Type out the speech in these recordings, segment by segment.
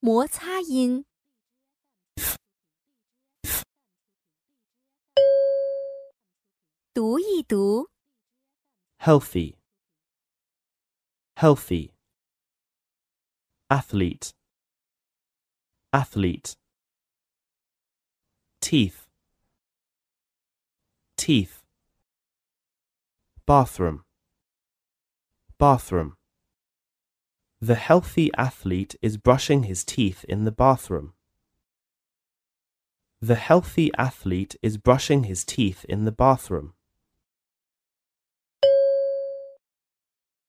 摩擦音。读一读。 healthy, healthy. Athlete, athlete. Teeth, teeth. Bathroom, bathroom. The healthy athlete is brushing his teeth in the bathroom. The healthy athlete is brushing his teeth in the bathroom.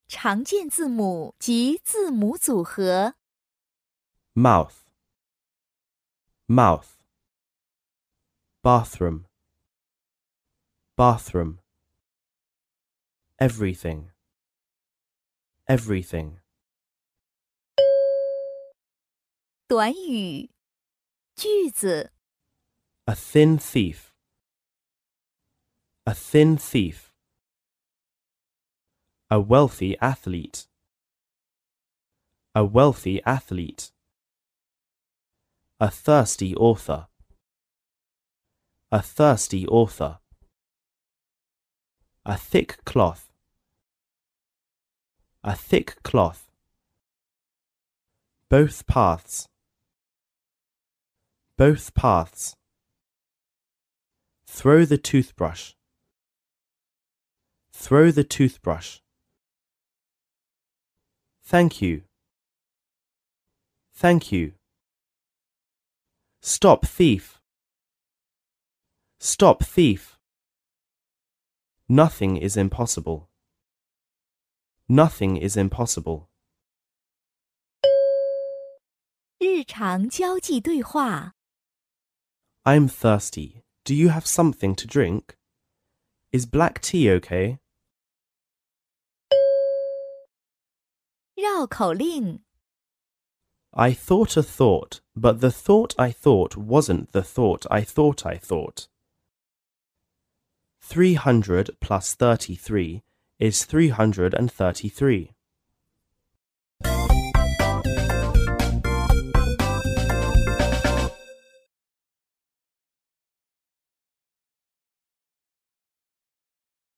常见字母及字母组合。 mouth, mouth. Bathroom, bathroom. Everything, everything. 短语、句子、 A thin thief, a thin thief. A wealthy athlete, a wealthy athlete. A thirsty author, a thirsty author. A thick cloth, a thick cloth. Both paths, both paths. Throw the toothbrush. Throw the toothbrush. Thank you. Thank you. Stop thief. Stop thief. Nothing is impossible. Nothing is impossible. 日常交际对话。 I'm thirsty. Do you have something to drink? Is black tea okay? 绕口令。 I thought a thought, but the thought I thought wasn't the thought I thought I thought. 300 plus 33 is 333.